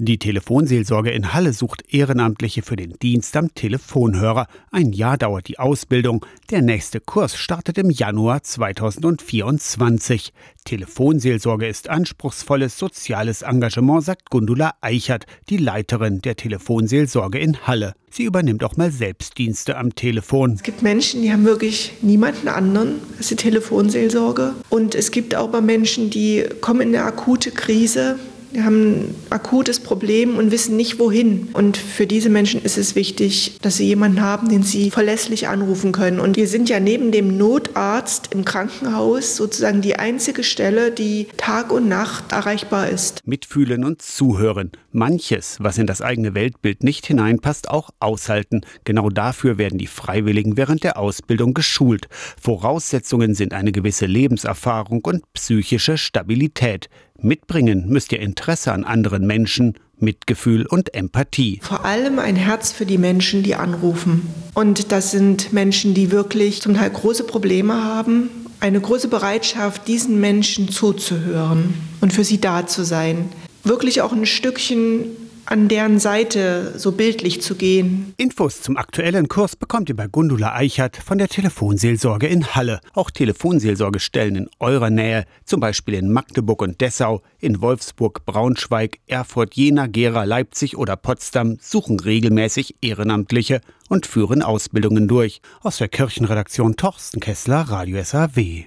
Die Telefonseelsorge in Halle sucht Ehrenamtliche für den Dienst am Telefonhörer. Ein Jahr dauert die Ausbildung. Der nächste Kurs startet im Januar 2024. Telefonseelsorge ist anspruchsvolles soziales Engagement, sagt Gundula Eichert, die Leiterin der Telefonseelsorge in Halle. Sie übernimmt auch mal Selbstdienste am Telefon. Es gibt Menschen, die haben wirklich niemanden anderen als die Telefonseelsorge. Und es gibt auch mal Menschen, die kommen in eine akute Krise haben ein akutes Problem und wissen nicht wohin. Und für diese Menschen ist es wichtig, dass sie jemanden haben, den sie verlässlich anrufen können. Und wir sind ja neben dem Notarzt im Krankenhaus sozusagen die einzige Stelle, die Tag und Nacht erreichbar ist. Mitfühlen und zuhören. Manches, was in das eigene Weltbild nicht hineinpasst, auch aushalten. Genau dafür werden die Freiwilligen während der Ausbildung geschult. Voraussetzungen sind eine gewisse Lebenserfahrung und psychische Stabilität. Mitbringen müsst ihr Interesse an anderen Menschen, Mitgefühl und Empathie. Vor allem ein Herz für die Menschen, die anrufen. Und das sind Menschen, die wirklich zum Teil große Probleme haben, eine große Bereitschaft, diesen Menschen zuzuhören und für sie da zu sein. Wirklich auch ein Stückchen an deren Seite so bildlich zu gehen. Infos zum aktuellen Kurs bekommt ihr bei Gundula Eichert von der Telefonseelsorge in Halle. Auch Telefonseelsorgestellen in eurer Nähe, zum Beispiel in Magdeburg und Dessau, in Wolfsburg, Braunschweig, Erfurt, Jena, Gera, Leipzig oder Potsdam, suchen regelmäßig Ehrenamtliche und führen Ausbildungen durch. Aus der Kirchenredaktion Torsten Kessler, Radio SAW.